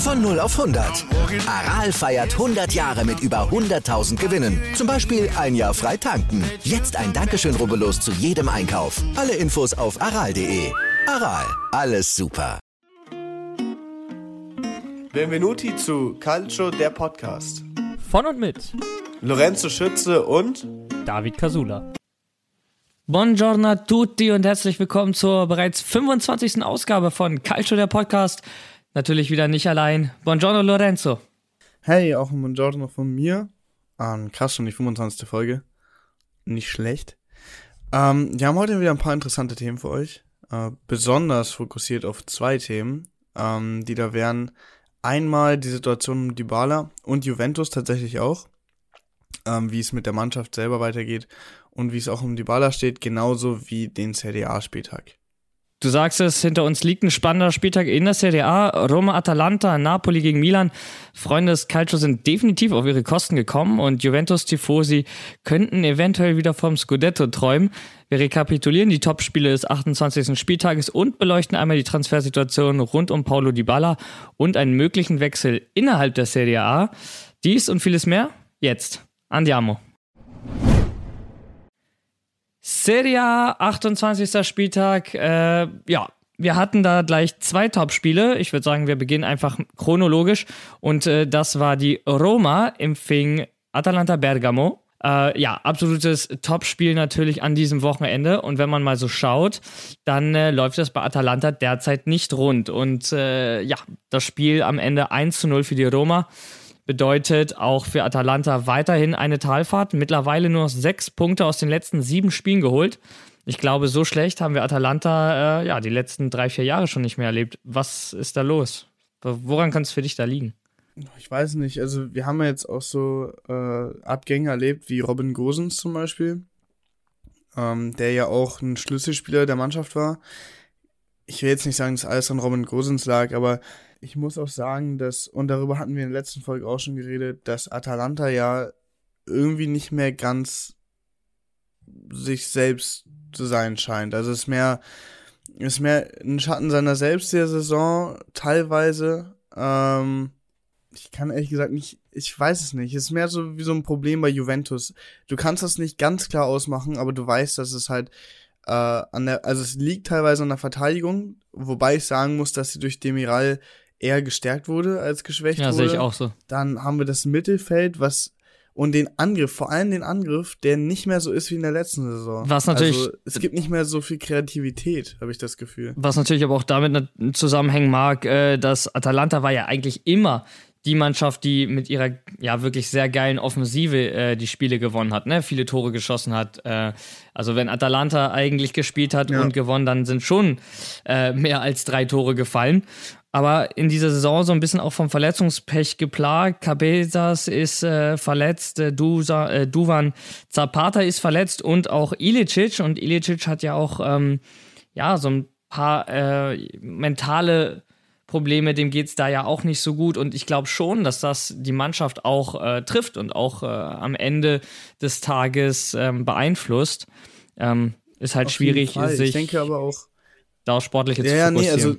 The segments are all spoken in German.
Von 0 auf 100. Aral feiert 100 Jahre mit über 100.000 Gewinnen. Zum Beispiel ein Jahr frei tanken. Jetzt ein Dankeschön, rubbellos zu jedem Einkauf. Alle Infos auf aral.de. Aral, alles super. Benvenuti zu Calcio, der Podcast. Von und mit Lorenzo Schütze und David Casula. Buongiorno a tutti und herzlich willkommen zur bereits 25. Ausgabe von Calcio, der Podcast. Natürlich wieder nicht allein. Buongiorno Lorenzo. Hey, auch ein Buongiorno von mir. Ähm, krass, schon die 25. Folge. Nicht schlecht. Ähm, wir haben heute wieder ein paar interessante Themen für euch. Äh, besonders fokussiert auf zwei Themen, ähm, die da wären einmal die Situation um Dybala und Juventus tatsächlich auch. Ähm, wie es mit der Mannschaft selber weitergeht und wie es auch um Dybala steht, genauso wie den CDA-Spieltag. Du sagst es, hinter uns liegt ein spannender Spieltag in der Serie A. Roma, Atalanta, Napoli gegen Milan. Freunde des Calcio sind definitiv auf ihre Kosten gekommen und Juventus Tifosi könnten eventuell wieder vom Scudetto träumen. Wir rekapitulieren die Topspiele des 28. Spieltages und beleuchten einmal die Transfersituation rund um Paulo Dybala und einen möglichen Wechsel innerhalb der Serie A. Dies und vieles mehr jetzt. Andiamo. Serie A, 28. Spieltag. Äh, ja, wir hatten da gleich zwei Top-Spiele. Ich würde sagen, wir beginnen einfach chronologisch. Und äh, das war die Roma empfing Atalanta Bergamo. Äh, ja, absolutes Top-Spiel natürlich an diesem Wochenende. Und wenn man mal so schaut, dann äh, läuft das bei Atalanta derzeit nicht rund. Und äh, ja, das Spiel am Ende 1 zu 0 für die Roma bedeutet auch für Atalanta weiterhin eine Talfahrt. Mittlerweile nur sechs Punkte aus den letzten sieben Spielen geholt. Ich glaube, so schlecht haben wir Atalanta äh, ja die letzten drei, vier Jahre schon nicht mehr erlebt. Was ist da los? Woran kann es für dich da liegen? Ich weiß nicht. Also, wir haben ja jetzt auch so äh, Abgänge erlebt, wie Robin Gosens zum Beispiel, ähm, der ja auch ein Schlüsselspieler der Mannschaft war. Ich will jetzt nicht sagen, dass alles an Robin Gosens lag, aber ich muss auch sagen, dass, und darüber hatten wir in der letzten Folge auch schon geredet, dass Atalanta ja irgendwie nicht mehr ganz sich selbst zu sein scheint. Also es ist mehr, ist mehr ein Schatten seiner selbst der Saison, teilweise. Ähm, ich kann ehrlich gesagt nicht, ich weiß es nicht. Es ist mehr so wie so ein Problem bei Juventus. Du kannst das nicht ganz klar ausmachen, aber du weißt, dass es halt äh, an der, also es liegt teilweise an der Verteidigung, wobei ich sagen muss, dass sie durch Demiral eher gestärkt wurde als geschwächt ja, wurde. Ja, sehe ich auch so. Dann haben wir das Mittelfeld, was und den Angriff, vor allem den Angriff, der nicht mehr so ist wie in der letzten Saison. Was natürlich. Also, es gibt nicht mehr so viel Kreativität, habe ich das Gefühl. Was natürlich aber auch damit zusammenhängen mag, äh, dass Atalanta war ja eigentlich immer die Mannschaft, die mit ihrer ja wirklich sehr geilen Offensive äh, die Spiele gewonnen hat, ne? Viele Tore geschossen hat. Äh, also wenn Atalanta eigentlich gespielt hat ja. und gewonnen, dann sind schon äh, mehr als drei Tore gefallen aber in dieser Saison so ein bisschen auch vom Verletzungspech geplagt. Cabezas ist äh, verletzt, äh, Dusa, äh, Duvan Zapata ist verletzt und auch Ilicic. Und Ilicic hat ja auch ähm, ja, so ein paar äh, mentale Probleme, dem geht es da ja auch nicht so gut. Und ich glaube schon, dass das die Mannschaft auch äh, trifft und auch äh, am Ende des Tages ähm, beeinflusst. Ähm, ist halt Auf schwierig, sich ich denke aber auch, da sportliche ja, zu ja, fokussieren. Nee, also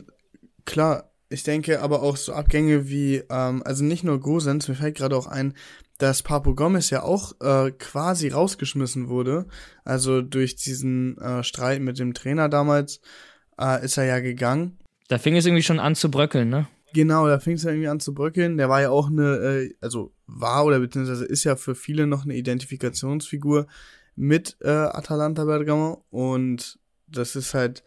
klar, ich denke aber auch so Abgänge wie, ähm, also nicht nur Gosens, mir fällt gerade auch ein, dass Papo Gomez ja auch äh, quasi rausgeschmissen wurde. Also durch diesen äh, Streit mit dem Trainer damals äh, ist er ja gegangen. Da fing es irgendwie schon an zu bröckeln, ne? Genau, da fing es ja irgendwie an zu bröckeln. Der war ja auch eine, äh, also war oder beziehungsweise ist ja für viele noch eine Identifikationsfigur mit äh, Atalanta Bergamo und das ist halt,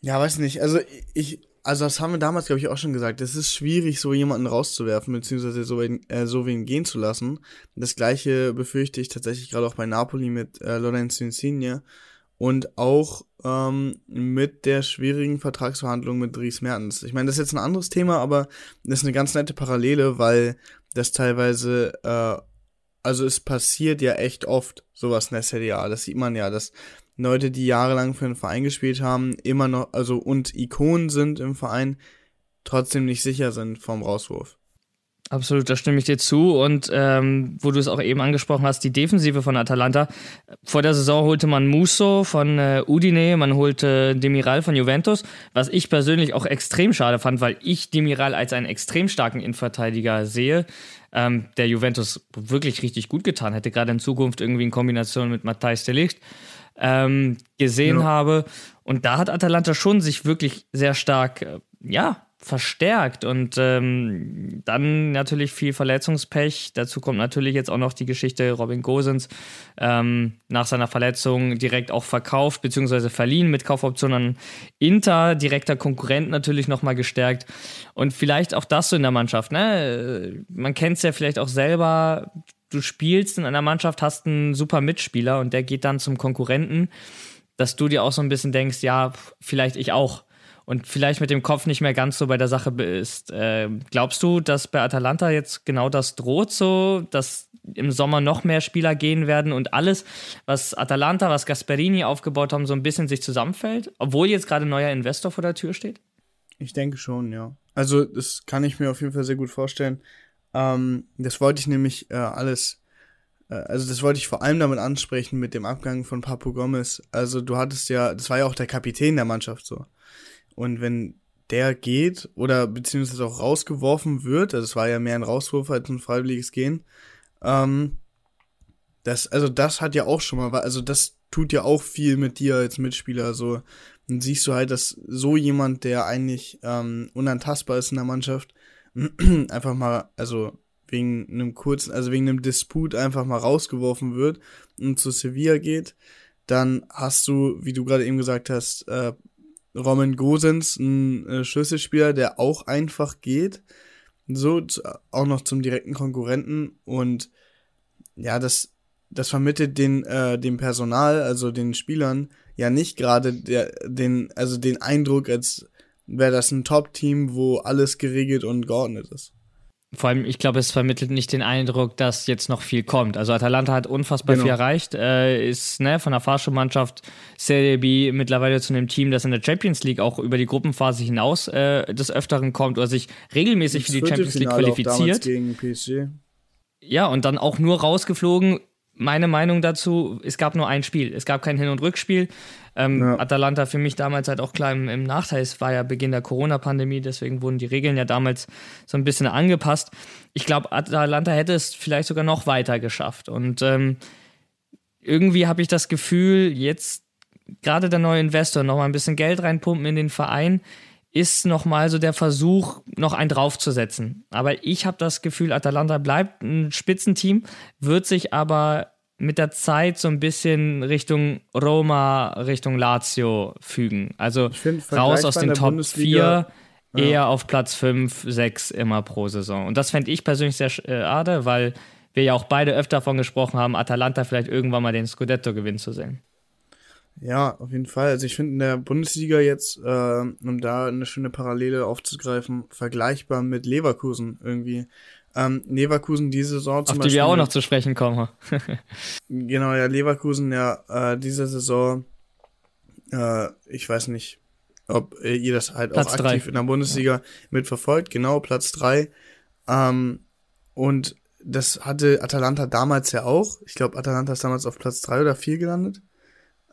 ja, weiß nicht, also ich, also das haben wir damals, glaube ich, auch schon gesagt. Es ist schwierig, so jemanden rauszuwerfen, beziehungsweise so, äh, so wen gehen zu lassen. Das gleiche befürchte ich tatsächlich gerade auch bei Napoli mit äh, Lorenzo Insigne und auch ähm, mit der schwierigen Vertragsverhandlung mit Dries Mertens. Ich meine, das ist jetzt ein anderes Thema, aber das ist eine ganz nette Parallele, weil dass teilweise, äh, also es passiert ja echt oft sowas in der Serie A. Das sieht man ja, dass Leute, die jahrelang für den Verein gespielt haben, immer noch, also und Ikonen sind im Verein, trotzdem nicht sicher sind vom Rauswurf. Absolut, da stimme ich dir zu. Und ähm, wo du es auch eben angesprochen hast, die Defensive von Atalanta. Vor der Saison holte man Musso von äh, Udine, man holte Demiral von Juventus, was ich persönlich auch extrem schade fand, weil ich Demiral als einen extrem starken Innenverteidiger sehe, ähm, der Juventus wirklich richtig gut getan hätte, gerade in Zukunft irgendwie in Kombination mit Matthijs de Ligt ähm, gesehen ja. habe. Und da hat Atalanta schon sich wirklich sehr stark, äh, ja, verstärkt und ähm, dann natürlich viel Verletzungspech. Dazu kommt natürlich jetzt auch noch die Geschichte Robin Gosens ähm, nach seiner Verletzung direkt auch verkauft bzw. verliehen mit Kaufoption an Inter, direkter Konkurrent natürlich nochmal gestärkt und vielleicht auch das so in der Mannschaft. Ne? Man kennt es ja vielleicht auch selber. Du spielst in einer Mannschaft, hast einen super Mitspieler und der geht dann zum Konkurrenten, dass du dir auch so ein bisschen denkst, ja, vielleicht ich auch und vielleicht mit dem Kopf nicht mehr ganz so bei der Sache bist. Äh, glaubst du, dass bei Atalanta jetzt genau das droht so, dass im Sommer noch mehr Spieler gehen werden und alles, was Atalanta, was Gasperini aufgebaut haben, so ein bisschen sich zusammenfällt, obwohl jetzt gerade ein neuer Investor vor der Tür steht? Ich denke schon, ja. Also das kann ich mir auf jeden Fall sehr gut vorstellen. Ähm, das wollte ich nämlich äh, alles äh, also das wollte ich vor allem damit ansprechen mit dem Abgang von Papu Gomez. Also du hattest ja, das war ja auch der Kapitän der Mannschaft so. Und wenn der geht oder beziehungsweise auch rausgeworfen wird, also es war ja mehr ein Rauswurf als ein freiwilliges Gehen, ähm, das, also das hat ja auch schon mal, also das tut ja auch viel mit dir als Mitspieler, so. Dann siehst du halt, dass so jemand, der eigentlich ähm, unantastbar ist in der Mannschaft, einfach mal, also wegen einem kurzen, also wegen einem Disput einfach mal rausgeworfen wird und zu Sevilla geht, dann hast du, wie du gerade eben gesagt hast, äh, Roman Gosens, ein äh, Schlüsselspieler, der auch einfach geht. So, auch noch zum direkten Konkurrenten. Und ja, das, das vermittelt den, äh, dem Personal, also den Spielern, ja nicht gerade den, also den Eindruck, als wäre das ein Top-Team, wo alles geregelt und geordnet ist vor allem, ich glaube, es vermittelt nicht den Eindruck, dass jetzt noch viel kommt. Also Atalanta hat unfassbar genau. viel erreicht, äh, ist ne, von der Fahrschulmannschaft Serie B mittlerweile zu einem Team, das in der Champions League auch über die Gruppenphase hinaus äh, des Öfteren kommt oder sich regelmäßig das für die Champions League qualifiziert. Gegen PSG. Ja, und dann auch nur rausgeflogen meine Meinung dazu, es gab nur ein Spiel. Es gab kein Hin- und Rückspiel. Ähm, ja. Atalanta für mich damals halt auch klar im, im, Nachteil. Es war ja Beginn der Corona-Pandemie, deswegen wurden die Regeln ja damals so ein bisschen angepasst. Ich glaube, Atalanta hätte es vielleicht sogar noch weiter geschafft. Und ähm, irgendwie habe ich das Gefühl, jetzt gerade der neue Investor noch mal ein bisschen Geld reinpumpen in den Verein ist nochmal so der Versuch, noch einen draufzusetzen. Aber ich habe das Gefühl, Atalanta bleibt ein Spitzenteam, wird sich aber mit der Zeit so ein bisschen Richtung Roma, Richtung Lazio fügen. Also find, raus aus den Top 4, ja. eher auf Platz 5, 6 immer pro Saison. Und das fände ich persönlich sehr schade, weil wir ja auch beide öfter davon gesprochen haben, Atalanta vielleicht irgendwann mal den Scudetto gewinnen zu sehen. Ja, auf jeden Fall. Also ich finde in der Bundesliga jetzt, äh, um da eine schöne Parallele aufzugreifen, vergleichbar mit Leverkusen irgendwie. Ähm, Leverkusen diese Saison zum Auf die Beispiel, wir auch noch zu sprechen kommen. genau, ja, Leverkusen ja äh, diese Saison, äh, ich weiß nicht, ob ihr das halt Platz auch aktiv drei. in der Bundesliga ja. mitverfolgt. Genau, Platz drei. Ähm, und das hatte Atalanta damals ja auch. Ich glaube, Atalanta ist damals auf Platz drei oder vier gelandet.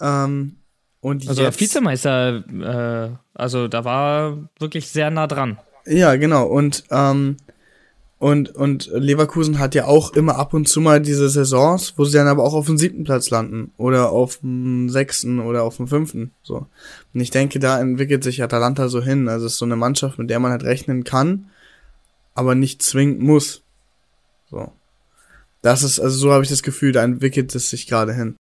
Ähm, und also jetzt, Vizemeister, äh, also da war wirklich sehr nah dran. Ja, genau. Und, ähm, und, und Leverkusen hat ja auch immer ab und zu mal diese Saisons, wo sie dann aber auch auf dem siebten Platz landen. Oder auf dem sechsten oder auf dem fünften. So. Und ich denke, da entwickelt sich Atalanta so hin. Also es ist so eine Mannschaft, mit der man halt rechnen kann, aber nicht zwingend muss. So. Das ist, also so habe ich das Gefühl, da entwickelt es sich gerade hin.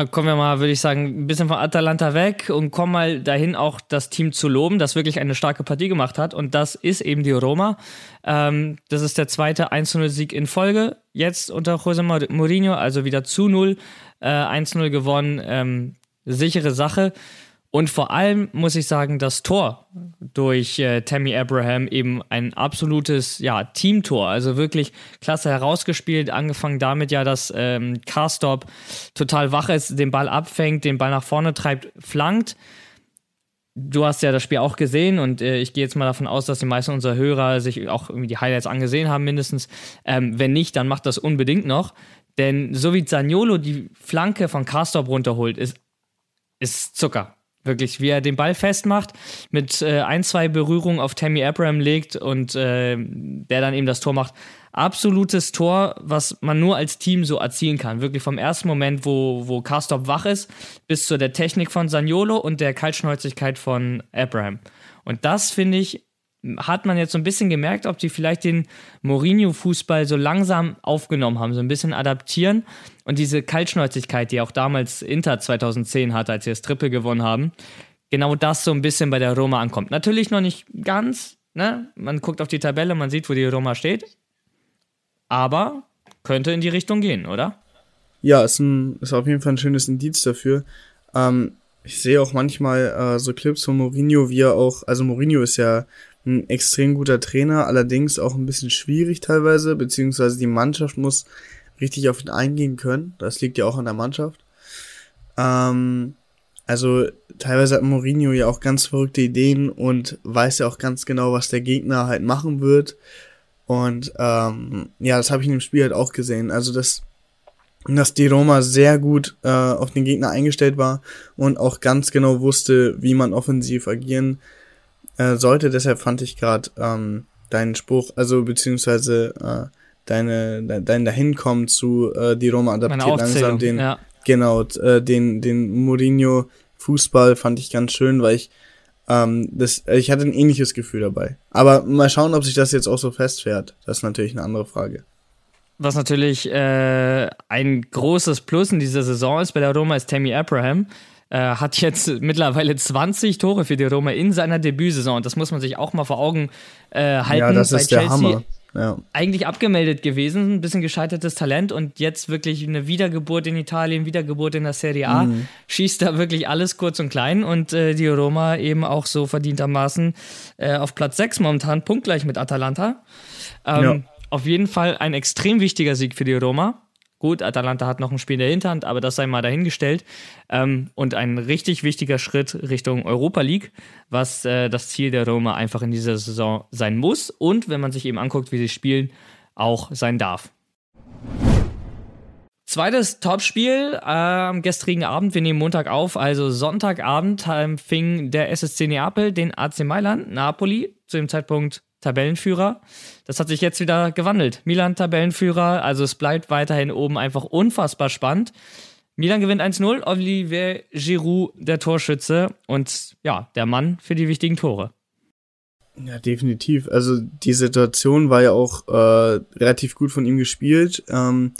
Ah, kommen wir mal, würde ich sagen, ein bisschen von Atalanta weg und kommen mal dahin, auch das Team zu loben, das wirklich eine starke Partie gemacht hat. Und das ist eben die Roma. Ähm, das ist der zweite 1-0-Sieg in Folge. Jetzt unter José Mourinho, also wieder zu 0. Äh, 1-0 gewonnen. Ähm, sichere Sache. Und vor allem muss ich sagen, das Tor durch äh, Tammy Abraham eben ein absolutes ja, Teamtor. Also wirklich klasse herausgespielt. Angefangen damit ja, dass ähm, Carstop total wach ist, den Ball abfängt, den Ball nach vorne treibt, flankt. Du hast ja das Spiel auch gesehen und äh, ich gehe jetzt mal davon aus, dass die meisten unserer Hörer sich auch irgendwie die Highlights angesehen haben, mindestens. Ähm, wenn nicht, dann macht das unbedingt noch. Denn so wie Zaniolo die Flanke von Carstop runterholt, ist, ist Zucker. Wirklich, wie er den Ball festmacht, mit äh, ein, zwei Berührungen auf Tammy Abraham legt und äh, der dann eben das Tor macht. Absolutes Tor, was man nur als Team so erzielen kann. Wirklich vom ersten Moment, wo, wo Karstop wach ist, bis zu der Technik von Saniolo und der Kaltschnäuzigkeit von Abraham. Und das finde ich hat man jetzt so ein bisschen gemerkt, ob die vielleicht den Mourinho-Fußball so langsam aufgenommen haben, so ein bisschen adaptieren und diese Kaltschnäuzigkeit, die auch damals Inter 2010 hatte, als sie das Triple gewonnen haben, genau das so ein bisschen bei der Roma ankommt. Natürlich noch nicht ganz, ne? Man guckt auf die Tabelle, man sieht, wo die Roma steht, aber könnte in die Richtung gehen, oder? Ja, ist, ein, ist auf jeden Fall ein schönes Indiz dafür. Ähm, ich sehe auch manchmal äh, so Clips von Mourinho, wie er auch, also Mourinho ist ja ein extrem guter Trainer, allerdings auch ein bisschen schwierig teilweise, beziehungsweise die Mannschaft muss richtig auf ihn eingehen können. Das liegt ja auch an der Mannschaft. Ähm, also teilweise hat Mourinho ja auch ganz verrückte Ideen und weiß ja auch ganz genau, was der Gegner halt machen wird. Und ähm, ja, das habe ich in dem Spiel halt auch gesehen. Also dass, dass die Roma sehr gut äh, auf den Gegner eingestellt war und auch ganz genau wusste, wie man offensiv agieren sollte. Deshalb fand ich gerade ähm, deinen Spruch, also beziehungsweise äh, deine, de, dein Dahinkommen zu äh, die Roma adaptiert langsam den, ja. genau, äh, den, den Mourinho Fußball fand ich ganz schön, weil ich ähm, das, ich hatte ein ähnliches Gefühl dabei. Aber mal schauen, ob sich das jetzt auch so festfährt. Das ist natürlich eine andere Frage. Was natürlich äh, ein großes Plus in dieser Saison ist bei der Roma ist Tammy Abraham äh, hat jetzt mittlerweile 20 Tore für die Roma in seiner Debütsaison. Das muss man sich auch mal vor Augen äh, halten. Ja, das ist der Hammer. Ja. Eigentlich abgemeldet gewesen, ein bisschen gescheitertes Talent und jetzt wirklich eine Wiedergeburt in Italien, Wiedergeburt in der Serie A. Mhm. Schießt da wirklich alles kurz und klein und äh, die Roma eben auch so verdientermaßen äh, auf Platz 6 momentan, punktgleich mit Atalanta. Ähm, ja. Auf jeden Fall ein extrem wichtiger Sieg für die Roma. Gut, Atalanta hat noch ein Spiel in der Hinterhand, aber das sei mal dahingestellt. Ähm, und ein richtig wichtiger Schritt Richtung Europa League, was äh, das Ziel der Roma einfach in dieser Saison sein muss und, wenn man sich eben anguckt, wie sie spielen, auch sein darf. Zweites Topspiel am gestrigen Abend. Wir nehmen Montag auf, also Sonntagabend äh, fing der SSC Neapel den AC Mailand, Napoli, zu dem Zeitpunkt Tabellenführer. Das hat sich jetzt wieder gewandelt. Milan Tabellenführer, also es bleibt weiterhin oben einfach unfassbar spannend. Milan gewinnt 1-0, Olivier Giroud der Torschütze und ja, der Mann für die wichtigen Tore. Ja, definitiv. Also die Situation war ja auch äh, relativ gut von ihm gespielt. Ähm,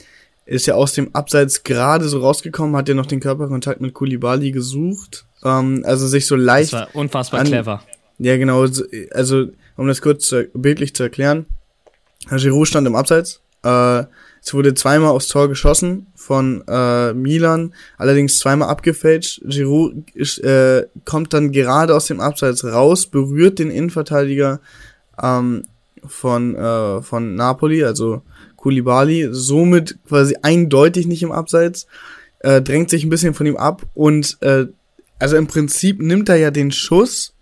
ist ja aus dem Abseits gerade so rausgekommen, hat ja noch den Körperkontakt mit Kulibali gesucht. Ähm, also sich so leicht. Das war unfassbar clever. Ja, genau. Also um das kurz zu, bildlich zu erklären. Giroud stand im Abseits. Äh, es wurde zweimal aufs Tor geschossen von äh, Milan, allerdings zweimal abgefälscht. Giroud äh, kommt dann gerade aus dem Abseits raus, berührt den Innenverteidiger ähm, von, äh, von Napoli, also Koulibaly, somit quasi eindeutig nicht im Abseits, äh, drängt sich ein bisschen von ihm ab und äh, also im Prinzip nimmt er ja den Schuss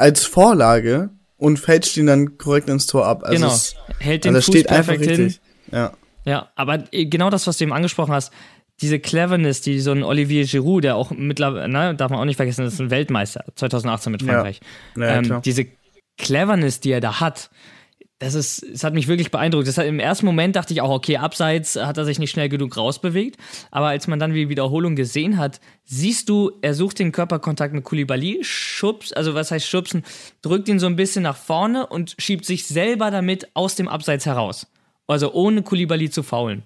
als Vorlage und fälscht ihn dann korrekt ins Tor ab. Also genau, es, hält den also Fuß perfekt hin. Ja. ja, aber genau das, was du eben angesprochen hast, diese Cleverness, die so ein Olivier Giroud, der auch mittlerweile, ne, darf man auch nicht vergessen, das ist ein Weltmeister 2018 mit Frankreich. Ja. Ja, ähm, diese Cleverness, die er da hat, das ist, es hat mich wirklich beeindruckt. Das hat, Im ersten Moment dachte ich auch, okay, abseits hat er sich nicht schnell genug rausbewegt. Aber als man dann die Wiederholung gesehen hat, siehst du, er sucht den Körperkontakt mit Kulibali, schubst, also was heißt schubsen, drückt ihn so ein bisschen nach vorne und schiebt sich selber damit aus dem Abseits heraus. Also ohne Kulibali zu faulen.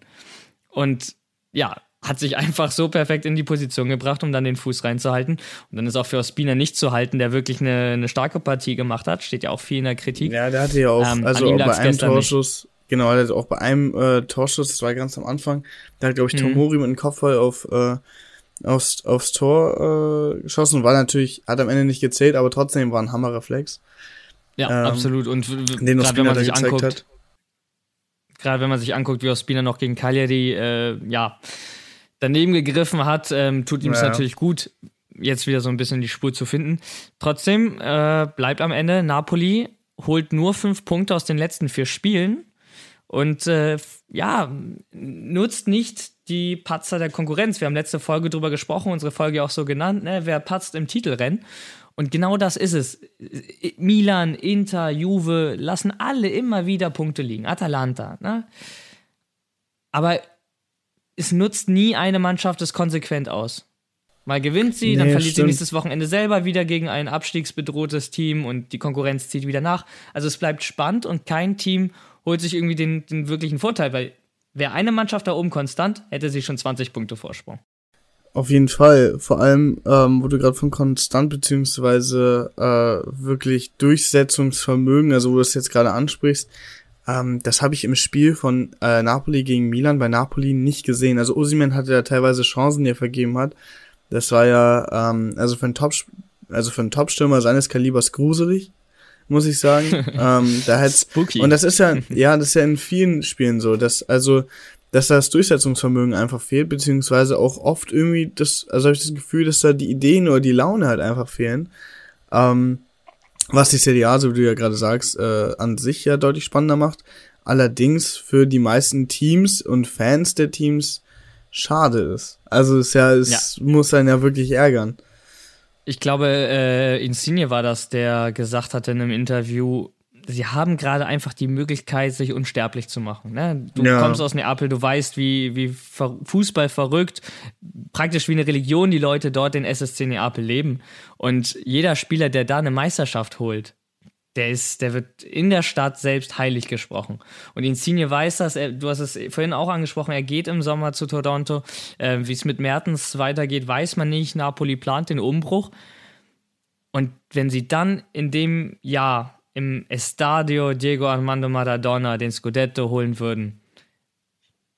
Und ja, hat sich einfach so perfekt in die Position gebracht, um dann den Fuß reinzuhalten. Und dann ist auch für Ospina nicht zu halten, der wirklich eine, eine starke Partie gemacht hat. Steht ja auch viel in der Kritik. Ja, der hatte ja auch, ähm, also auch bei einem Torschuss, nicht. genau, also auch bei einem äh, Torschuss, das war ganz am Anfang, da hat, glaube ich, mhm. Tomori mit dem Kopfball auf, äh, aufs, aufs Tor äh, geschossen. War natürlich, hat am Ende nicht gezählt, aber trotzdem war ein Hammerreflex. Ja, ähm, absolut. Und den gerade wenn man sich anguckt, gerade wenn man sich anguckt, wie Ospina noch gegen Cagliari, äh, ja, daneben gegriffen hat, ähm, tut ihm es ja. natürlich gut, jetzt wieder so ein bisschen die Spur zu finden. Trotzdem äh, bleibt am Ende Napoli holt nur fünf Punkte aus den letzten vier Spielen und äh, ja, nutzt nicht die Patzer der Konkurrenz. Wir haben letzte Folge drüber gesprochen, unsere Folge auch so genannt, ne? wer patzt im Titelrennen. Und genau das ist es. Milan, Inter, Juve lassen alle immer wieder Punkte liegen. Atalanta. Ne? Aber es nutzt nie eine Mannschaft es konsequent aus. Mal gewinnt sie, nee, dann verliert stimmt. sie nächstes Wochenende selber wieder gegen ein abstiegsbedrohtes Team und die Konkurrenz zieht wieder nach. Also es bleibt spannend und kein Team holt sich irgendwie den, den wirklichen Vorteil, weil wäre eine Mannschaft da oben konstant, hätte sie schon 20 Punkte Vorsprung. Auf jeden Fall. Vor allem, ähm, wo du gerade von konstant beziehungsweise äh, wirklich Durchsetzungsvermögen, also wo du es jetzt gerade ansprichst, ähm, das habe ich im Spiel von äh, Napoli gegen Milan bei Napoli nicht gesehen. Also Osimen hatte ja teilweise Chancen, die er vergeben hat. Das war ja, ähm, also für einen Top, also für einen Topstürmer seines Kalibers gruselig muss ich sagen. ähm, da hat's, Spooky. Und das ist ja, ja, das ist ja in vielen Spielen so, dass, also, dass das Durchsetzungsvermögen einfach fehlt, beziehungsweise auch oft irgendwie das, also habe ich das Gefühl, dass da die Ideen oder die Laune halt einfach fehlen. Ähm, was die Serie A, so wie du ja gerade sagst, äh, an sich ja deutlich spannender macht. Allerdings für die meisten Teams und Fans der Teams schade ist. Also es ja, es ja. muss einen ja wirklich ärgern. Ich glaube, äh, Insigne war das, der gesagt hatte in einem Interview, sie haben gerade einfach die Möglichkeit, sich unsterblich zu machen. Ne? Du ja. kommst aus Neapel, du weißt, wie, wie Fußball verrückt, praktisch wie eine Religion die Leute dort in SSC Neapel leben. Und jeder Spieler, der da eine Meisterschaft holt, der ist, der wird in der Stadt selbst heilig gesprochen. Und Insigne weiß das, er, du hast es vorhin auch angesprochen, er geht im Sommer zu Toronto. Äh, Wie es mit Mertens weitergeht, weiß man nicht. Napoli plant den Umbruch. Und wenn sie dann in dem Jahr im Estadio Diego Armando Maradona den Scudetto holen würden,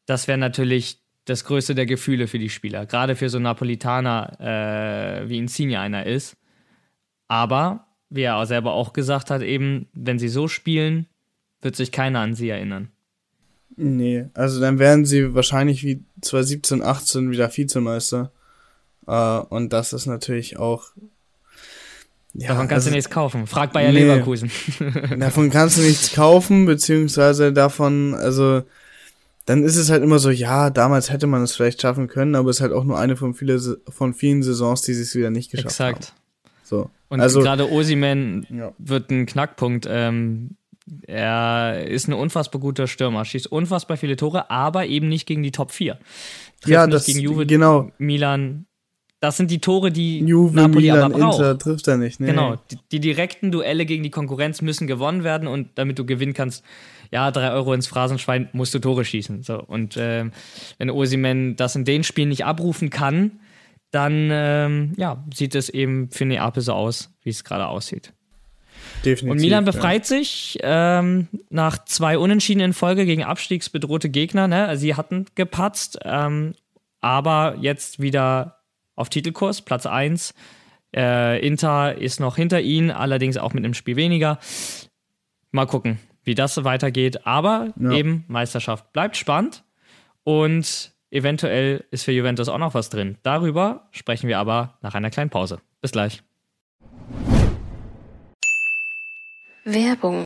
das wäre natürlich das größte der Gefühle für die Spieler. Gerade für so Napolitaner, äh, wie Insigne einer ist. Aber wie er selber auch gesagt hat, eben, wenn sie so spielen, wird sich keiner an sie erinnern. Nee, also dann werden sie wahrscheinlich wie 2017, 18 wieder Vizemeister. Uh, und das ist natürlich auch. Ja, davon kannst also, du nichts kaufen. Frag Bayer nee, Leverkusen. davon kannst du nichts kaufen, beziehungsweise davon, also dann ist es halt immer so, ja, damals hätte man es vielleicht schaffen können, aber es ist halt auch nur eine von, viele, von vielen Saisons, die es wieder nicht geschafft Exakt. haben. Exakt. So. Und also, gerade Osiman ja. wird ein Knackpunkt. Ähm, er ist ein unfassbar guter Stürmer, schießt unfassbar viele Tore, aber eben nicht gegen die Top 4. Trifft ja, das gegen Juve, genau. Milan. Das sind die Tore, die Juve, Napoli Milan, aber braucht. Inter trifft er nicht. Nee. Genau, die, die, direkten Duelle gegen die Konkurrenz müssen gewonnen werden und damit du gewinnen kannst, ja, drei Euro ins Phrasenschwein, musst du Tore schießen. So und äh, wenn Osiman das in den Spielen nicht abrufen kann, dann ähm, ja, sieht es eben für Neapel so aus, wie es gerade aussieht. Definitiv, und Milan befreit ja. sich ähm, nach zwei Unentschieden in Folge gegen abstiegsbedrohte Gegner. Ne? Sie hatten gepatzt, ähm, aber jetzt wieder auf Titelkurs, Platz 1. Äh, Inter ist noch hinter ihnen, allerdings auch mit einem Spiel weniger. Mal gucken, wie das weitergeht. Aber ja. eben, Meisterschaft bleibt spannend. Und Eventuell ist für Juventus auch noch was drin. Darüber sprechen wir aber nach einer kleinen Pause. Bis gleich. Werbung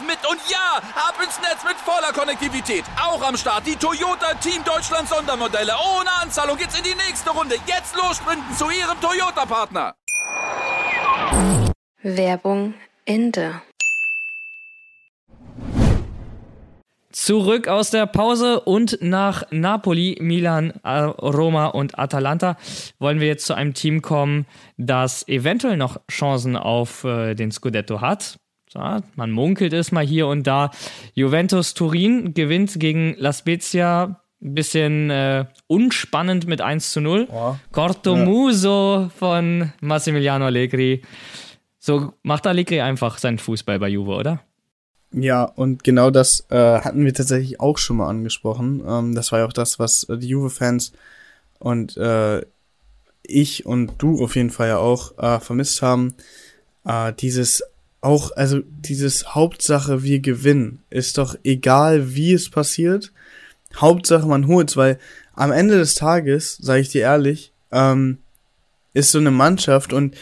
mit. Und ja, ab ins Netz mit voller Konnektivität. Auch am Start die Toyota Team Deutschland Sondermodelle. Ohne Anzahlung geht's in die nächste Runde. Jetzt los sprinten zu Ihrem Toyota-Partner. Werbung Ende. Zurück aus der Pause und nach Napoli, Milan, äh, Roma und Atalanta wollen wir jetzt zu einem Team kommen, das eventuell noch Chancen auf äh, den Scudetto hat. Man munkelt es mal hier und da. Juventus Turin gewinnt gegen La Spezia. Ein bisschen äh, unspannend mit 1 zu 0. Oh. Cortomuso ja. von Massimiliano Allegri. So macht Allegri einfach seinen Fußball bei Juve, oder? Ja, und genau das äh, hatten wir tatsächlich auch schon mal angesprochen. Ähm, das war ja auch das, was äh, die Juve-Fans und äh, ich und du auf jeden Fall ja auch äh, vermisst haben. Äh, dieses auch, also dieses Hauptsache wir gewinnen, ist doch egal wie es passiert. Hauptsache man holt's, weil am Ende des Tages, sage ich dir ehrlich, ähm, ist so eine Mannschaft und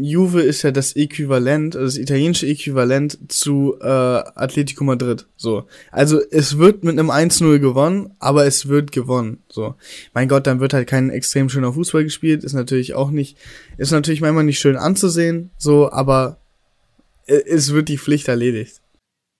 Juve ist ja das Äquivalent, also das italienische Äquivalent zu äh, Atletico Madrid. So. Also es wird mit einem 1-0 gewonnen, aber es wird gewonnen. So. Mein Gott, dann wird halt kein extrem schöner Fußball gespielt. Ist natürlich auch nicht, ist natürlich manchmal nicht schön anzusehen, so, aber es wird die Pflicht erledigt.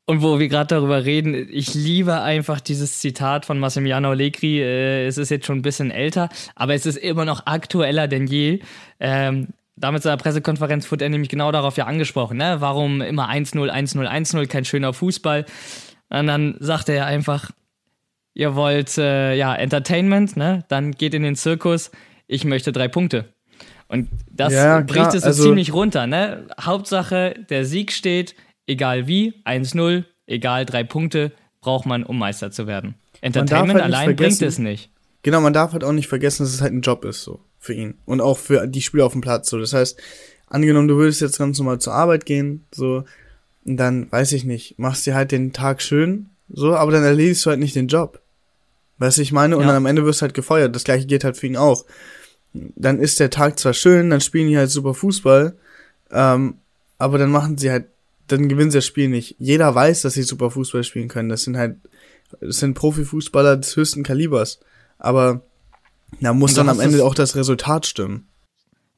Und wo wir gerade darüber reden, ich liebe einfach dieses Zitat von Massimiliano Allegri. Äh, es ist jetzt schon ein bisschen älter, aber es ist immer noch aktueller denn je. Ähm, damals in der Pressekonferenz wurde er nämlich genau darauf ja angesprochen, ne? Warum immer 1-0, 1-0, 1-0, kein schöner Fußball. Und dann sagte er einfach, ihr wollt äh, ja Entertainment, ne? Dann geht in den Zirkus, ich möchte drei Punkte. Und das ja, bricht es also, ziemlich runter, ne? Hauptsache, der Sieg steht, egal wie, 1-0, egal drei Punkte, braucht man, um Meister zu werden. Entertainment halt allein bringt es nicht. Genau, man darf halt auch nicht vergessen, dass es halt ein Job ist, so für ihn. Und auch für die Spieler auf dem Platz. So. Das heißt, angenommen, du würdest jetzt ganz normal zur Arbeit gehen, so, und dann, weiß ich nicht, machst dir halt den Tag schön, so, aber dann erledigst du halt nicht den Job. Weißt du, ich meine? Und ja. dann am Ende wirst du halt gefeuert. Das gleiche geht halt für ihn auch. Dann ist der Tag zwar schön, dann spielen die halt super Fußball, ähm, aber dann machen sie halt, dann gewinnen sie das Spiel nicht. Jeder weiß, dass sie super Fußball spielen können. Das sind halt, das sind Profifußballer des höchsten Kalibers. Aber da muss dann am Ende auch das Resultat stimmen.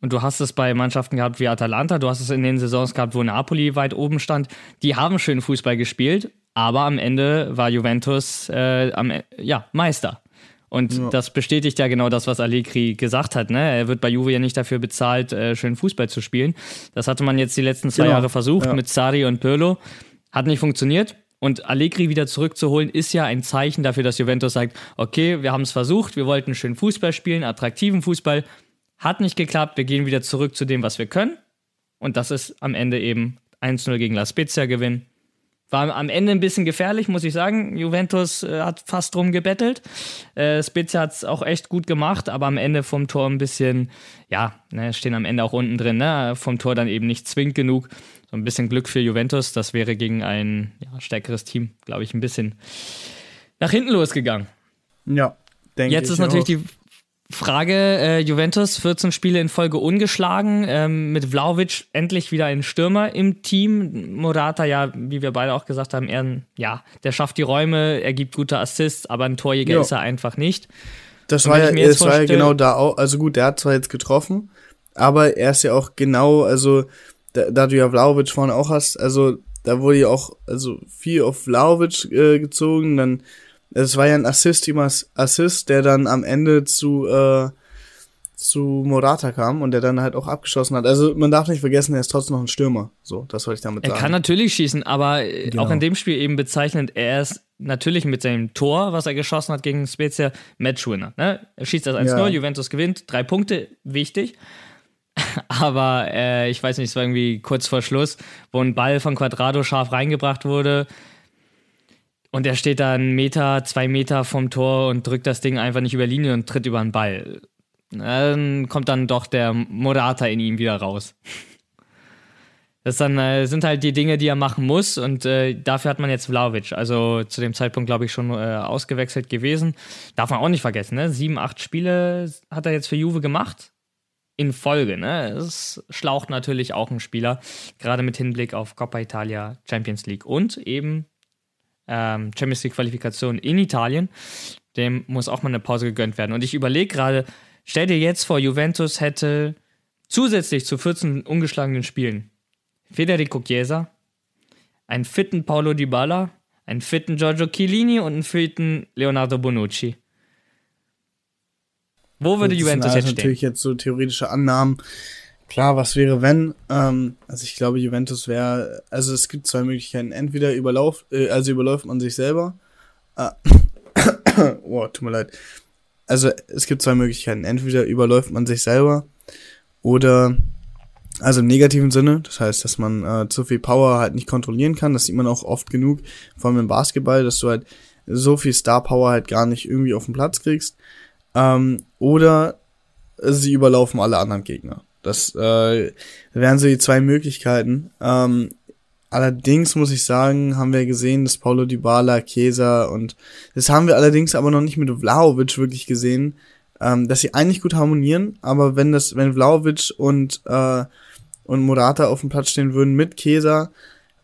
Und du hast es bei Mannschaften gehabt wie Atalanta, du hast es in den Saisons gehabt, wo Napoli weit oben stand. Die haben schön Fußball gespielt, aber am Ende war Juventus äh, am, ja, Meister. Und ja. das bestätigt ja genau das, was Allegri gesagt hat. Ne? Er wird bei Juve ja nicht dafür bezahlt, äh, schön Fußball zu spielen. Das hatte man jetzt die letzten zwei genau. Jahre versucht ja. mit Sari und Pirlo. Hat nicht funktioniert. Und Allegri wieder zurückzuholen, ist ja ein Zeichen dafür, dass Juventus sagt, okay, wir haben es versucht, wir wollten schön Fußball spielen, attraktiven Fußball, hat nicht geklappt, wir gehen wieder zurück zu dem, was wir können. Und das ist am Ende eben 1-0 gegen La Spezia gewinnen. War am Ende ein bisschen gefährlich, muss ich sagen. Juventus äh, hat fast drum gebettelt. Äh, Spezia hat es auch echt gut gemacht, aber am Ende vom Tor ein bisschen, ja, ne, stehen am Ende auch unten drin, ne, vom Tor dann eben nicht zwingend genug so ein bisschen Glück für Juventus. Das wäre gegen ein ja, stärkeres Team, glaube ich, ein bisschen nach hinten losgegangen. Ja, denke ich. Jetzt ist natürlich auch. die Frage: äh, Juventus 14 Spiele in Folge ungeschlagen, ähm, mit Vlaovic endlich wieder ein Stürmer im Team. Morata, ja, wie wir beide auch gesagt haben, er, ja, der schafft die Räume, er gibt gute Assists, aber ein Torjäger jo. ist er einfach nicht. Das war ja, das war ja genau da auch. Also gut, der hat zwar jetzt getroffen, aber er ist ja auch genau, also da, da du ja Vlaovic vorne auch hast, also da wurde ja auch also viel auf Vlaovic äh, gezogen, dann es war ja ein Assist, Assist, der dann am Ende zu äh, zu Morata kam und der dann halt auch abgeschossen hat. Also man darf nicht vergessen, er ist trotzdem noch ein Stürmer. So, das wollte ich damit sagen. Er kann natürlich schießen, aber äh, genau. auch in dem Spiel eben bezeichnend, er ist natürlich mit seinem Tor, was er geschossen hat gegen Spezia, Matchwinner. Ne? Er schießt das 1-0, ja. Juventus gewinnt, drei Punkte, wichtig. Aber äh, ich weiß nicht, es war irgendwie kurz vor Schluss, wo ein Ball von Quadrado scharf reingebracht wurde. Und er steht da einen Meter, zwei Meter vom Tor und drückt das Ding einfach nicht über Linie und tritt über den Ball. Dann kommt dann doch der Morata in ihm wieder raus. Das dann, äh, sind halt die Dinge, die er machen muss und äh, dafür hat man jetzt Vlaovic, also zu dem Zeitpunkt glaube ich schon äh, ausgewechselt gewesen. Darf man auch nicht vergessen, ne? Sieben, acht Spiele hat er jetzt für Juve gemacht in Folge. Ne? Es schlaucht natürlich auch ein Spieler, gerade mit Hinblick auf Coppa Italia, Champions League und eben ähm, Champions League Qualifikation in Italien. Dem muss auch mal eine Pause gegönnt werden. Und ich überlege gerade, stell dir jetzt vor, Juventus hätte zusätzlich zu 14 ungeschlagenen Spielen Federico Chiesa, einen fitten Paulo Dybala, einen fitten Giorgio Chiellini und einen fitten Leonardo Bonucci. Wo würde das Juventus sind jetzt stehen? natürlich jetzt so theoretische Annahmen. Klar, was wäre wenn? Ähm, also ich glaube, Juventus wäre, also es gibt zwei Möglichkeiten. Entweder überlauf, äh, also überläuft man sich selber. Äh, oh, tut mir leid. Also es gibt zwei Möglichkeiten. Entweder überläuft man sich selber oder also im negativen Sinne, das heißt, dass man äh, zu viel Power halt nicht kontrollieren kann. Das sieht man auch oft genug, vor allem im Basketball, dass du halt so viel Star Power halt gar nicht irgendwie auf den Platz kriegst. Ähm, oder sie überlaufen alle anderen Gegner. Das äh, wären so die zwei Möglichkeiten. Ähm, allerdings muss ich sagen, haben wir gesehen, dass Paulo Dybala, Chiesa und das haben wir allerdings aber noch nicht mit Vlaovic wirklich gesehen, ähm, dass sie eigentlich gut harmonieren, aber wenn das, wenn Vlaovic und äh, und Morata auf dem Platz stehen würden mit Chiesa,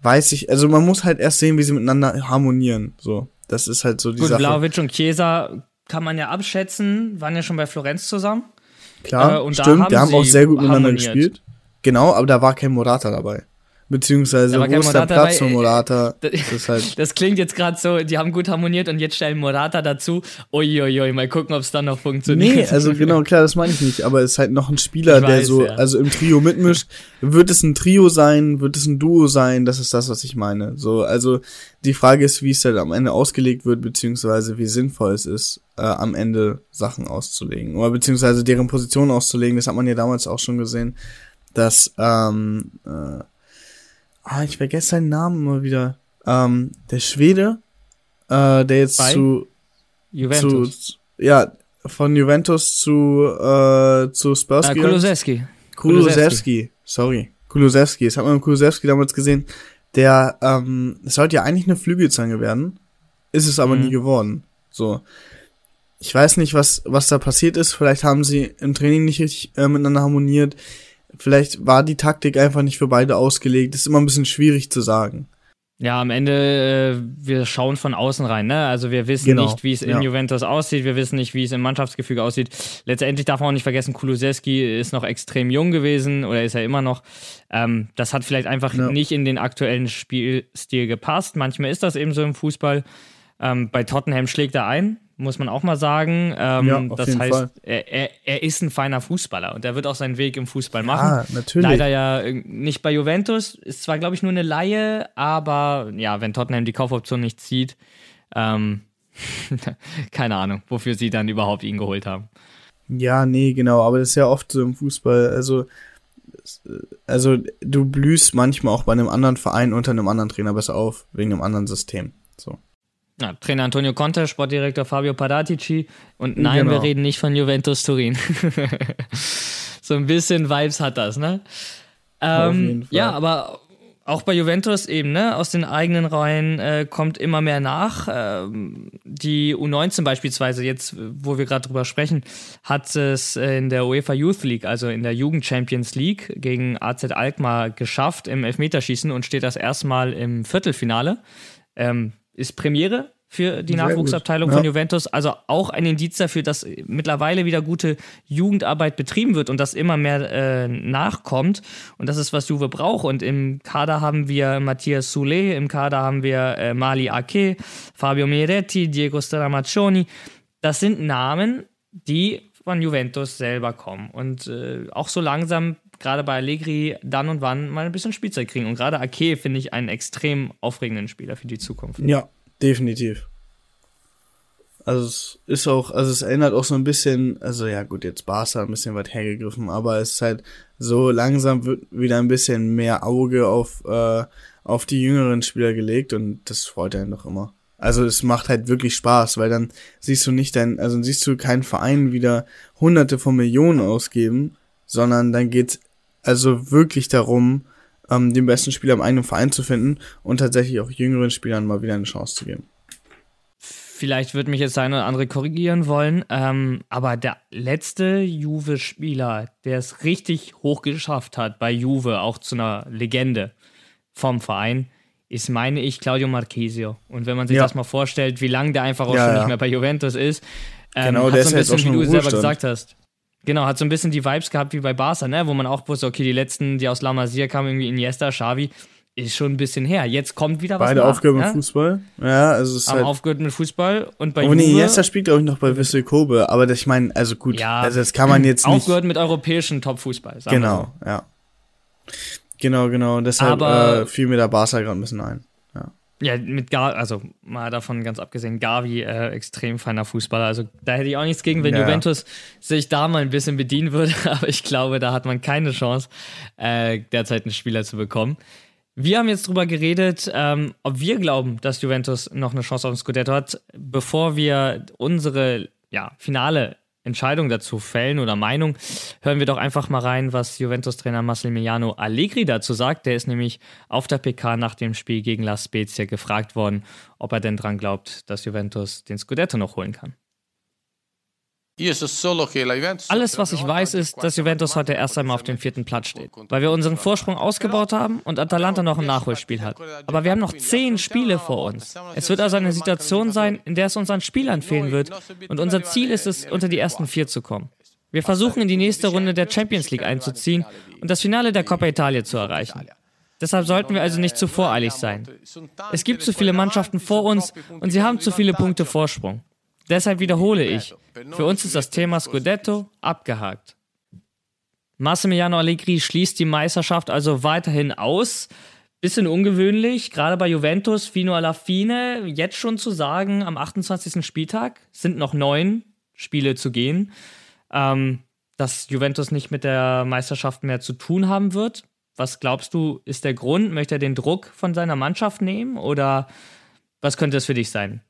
weiß ich, also man muss halt erst sehen, wie sie miteinander harmonieren. So, das ist halt so die Gut, Sache. Vlaovic und Chiesa kann man ja abschätzen, waren ja schon bei Florenz zusammen. Klar, Äh, stimmt, haben die haben auch sehr gut miteinander harmoniert. gespielt. Genau, aber da war kein Morata dabei. Beziehungsweise, war wo ist der Morata Platz dabei, von Morata? Das ist halt, Das klingt jetzt gerade so, die haben gut harmoniert und jetzt stellen Morata dazu. Uiuiui, mal gucken, ob es dann noch funktioniert. nee, also genau, klar, das meine ich nicht, aber es ist halt noch ein Spieler, Ich der weiß, so, ja. also im Trio mitmischt. Wird es ein Trio sein? Wird es ein Duo sein? Das ist das, was ich meine. So, also, die Frage ist, wie es halt am Ende ausgelegt wird, beziehungsweise wie sinnvoll es ist, äh, am Ende Sachen auszulegen. Oder beziehungsweise deren Position auszulegen. Das hat man ja damals auch schon gesehen, dass, ähm, äh, ah, ich vergesse seinen Namen immer wieder. Ähm, der Schwede, äh, der jetzt Bei zu, Juventus. zu, ja, von Juventus zu, äh, zu Spurs äh. Kulusewski. Kulusewski, sorry. Kulusewski, das hat man mit Kulusewski damals gesehen. Der, ähm, es sollte ja eigentlich eine Flügelzange werden, ist es aber Mhm. nie geworden. So. Ich weiß nicht, was, was da passiert ist. Vielleicht haben sie im Training nicht richtig äh, miteinander harmoniert. Vielleicht war die Taktik einfach nicht für beide ausgelegt. ist immer ein bisschen schwierig zu sagen. Ja, am Ende, äh, wir schauen von außen rein, ne? Also wir wissen Genau, nicht, wie es in ja. Juventus aussieht, wir wissen nicht, wie es im Mannschaftsgefüge aussieht. Letztendlich darf man auch nicht vergessen, Kulusewski ist noch extrem jung gewesen oder ist er immer noch. Ähm, das hat vielleicht einfach Ja. nicht in den aktuellen Spielstil gepasst. Manchmal ist das eben so im Fußball. Ähm, bei Tottenham schlägt er ein, muss man auch mal sagen. Ähm, Ja, das heißt. Er, er, er ist ein feiner Fußballer und er wird auch seinen Weg im Fußball machen. Ah, natürlich. Leider ja äh, nicht bei Juventus. Ist zwar, glaube ich, nur eine Laie, aber ja, wenn Tottenham die Kaufoption nicht zieht, ähm, keine Ahnung, wofür sie dann überhaupt ihn geholt haben. Ja, nee, genau, aber das ist ja oft so im Fußball. Also, es- also du blühst manchmal auch bei einem anderen Verein unter einem anderen Trainer besser auf, wegen einem anderen System. So. Ja, Trainer Antonio Conte, Sportdirektor Fabio Paratici und nein, Genau. wir reden nicht von Juventus Turin. so ein bisschen Vibes hat das, ne? Ähm, ja, aber auch bei Juventus eben, ne? Aus den eigenen Reihen äh, kommt immer mehr nach. Ähm, die U19 beispielsweise, jetzt, wo wir gerade drüber sprechen, hat es in der UEFA Youth League, also in der Jugend Champions League, gegen AZ Alkmaar geschafft im Elfmeterschießen und steht das erstmal im Viertelfinale. Ähm, ist Premiere für die Sehr Nachwuchsabteilung gut, von ja. Juventus. Also auch ein Indiz dafür, dass mittlerweile wieder gute Jugendarbeit betrieben wird und dass immer mehr äh, nachkommt. Und das ist, was Juve braucht. Und im Kader haben wir Matthias Soule, im Kader haben wir äh, Mali Ake, Fabio Miretti, Diego Stramaccioni. Das sind Namen, die von Juventus selber kommen. Und äh, auch so langsam, gerade bei Allegri, dann und wann mal ein bisschen Spielzeit kriegen. Und gerade Ake finde ich einen extrem aufregenden Spieler für die Zukunft. Ja, definitiv. Also es ist auch, also es erinnert auch so ein bisschen, also ja gut, jetzt Barca ein bisschen weit hergegriffen, aber es ist halt so langsam wird wieder ein bisschen mehr Auge auf, äh, auf die jüngeren Spieler gelegt und das freut einen doch immer. Also es macht halt wirklich Spaß, weil dann siehst du nicht dein, also siehst du keinen Verein wieder hunderte von Millionen ausgeben, sondern dann geht's also wirklich darum, ähm, den besten Spieler im eigenen Verein zu finden und tatsächlich auch jüngeren Spielern mal wieder eine Chance zu geben. Vielleicht wird mich jetzt eine oder andere korrigieren wollen, ähm, aber der letzte Juve-Spieler, der es richtig hoch geschafft hat bei Juve, auch zu einer Legende vom Verein, ist, meine ich, Claudio Marchisio. Und wenn man sich Ja. das mal vorstellt, wie lange der einfach auch Ja, schon ja. nicht mehr bei Juventus ist, ähm, Genau, hat der so ein bisschen, wie du selber gesagt hast. Genau, hat so ein bisschen die Vibes gehabt wie bei Barca, ne? wo man auch wusste, okay, die letzten, die aus La Masia kamen, irgendwie Iniesta, Xavi, ist schon ein bisschen her. Jetzt kommt wieder was Beide nach, aufgehört ja? mit Fußball. Ja, also es Haben halt aufgehört mit Fußball und bei nee, Jester spielt glaube ich noch bei Wissel Kobe, aber das, ich meine, also gut, ja, also das kann man jetzt nicht aufgehört mit europäischen Top-Fußball. Genau, ja. Genau, genau, deshalb aber, äh, fiel mir der Barca gerade ein bisschen ein. Ja. Mit Gar, also mal davon ganz abgesehen, Gavi, äh, extrem feiner Fußballer. Also da hätte ich auch nichts gegen, wenn ja. Juventus sich da mal ein bisschen bedienen würde, aber ich glaube, da hat man keine Chance, äh, derzeit einen Spieler zu bekommen. Wir haben jetzt drüber geredet, ähm, ob wir glauben, dass Juventus noch eine Chance auf den Scudetto hat. Bevor wir unsere ja, finale Entscheidung dazu fällen oder Meinung, hören wir doch einfach mal rein, was Juventus-Trainer Massimiliano Allegri dazu sagt. Der ist nämlich auf der PK nach dem Spiel gegen La Spezia gefragt worden, ob er denn dran glaubt, dass Juventus den Scudetto noch holen kann. Alles, was ich weiß, ist, dass Juventus heute erst einmal auf dem vierten Platz steht, weil wir unseren Vorsprung ausgebaut haben und Atalanta noch ein Nachholspiel hat. Aber wir haben noch zehn Spiele vor uns. Es wird also eine Situation sein, in der es uns an Spielern fehlen wird und unser Ziel ist es, unter die ersten vier zu kommen. Wir versuchen in die nächste Runde der Champions League einzuziehen und das Finale der Coppa Italia zu erreichen. Deshalb sollten wir also nicht zu voreilig sein. Es gibt zu viele Mannschaften vor uns und sie haben zu viele Punkte Vorsprung. Deshalb wiederhole ich, für uns ist das Thema Scudetto abgehakt. Massimiliano Allegri schließt die Meisterschaft also weiterhin aus. Bisschen ungewöhnlich, gerade bei Juventus, fino alla fine, jetzt schon zu sagen, am 28. Spieltag sind noch neun Spiele zu gehen, ähm, dass Juventus nicht mit der Meisterschaft mehr zu tun haben wird. Was glaubst du, ist der Grund? Möchte er den Druck von seiner Mannschaft nehmen oder was könnte es für dich sein?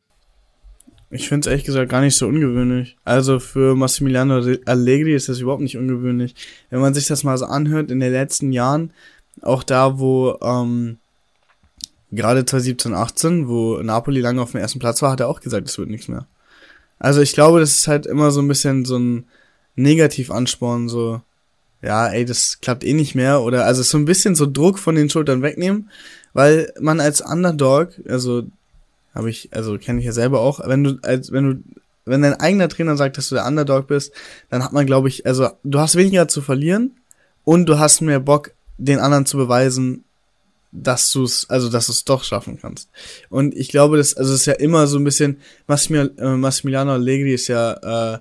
Ich finde es ehrlich gesagt gar nicht so ungewöhnlich. Also für Massimiliano Allegri ist das überhaupt nicht ungewöhnlich. Wenn man sich das mal so anhört in den letzten Jahren, auch da, wo ähm, gerade 2017, 18, wo Napoli lange auf dem ersten Platz war, hat er auch gesagt, es wird nichts mehr. Also ich glaube, das ist halt immer so ein bisschen so ein Negativansporn, so, ja, ey, das klappt eh nicht mehr. Oder also so ein bisschen so Druck von den Schultern wegnehmen, weil man als Underdog, also habe ich, also kenne ich ja selber auch. Wenn du, als wenn du, wenn dein eigener Trainer sagt, dass du der Underdog bist, dann hat man, glaube ich, also du hast weniger zu verlieren und du hast mehr Bock, den anderen zu beweisen, dass du es, also dass du es doch schaffen kannst. Und ich glaube, das, also es ist ja immer so ein bisschen, äh, Massimiliano Allegri ist ja äh,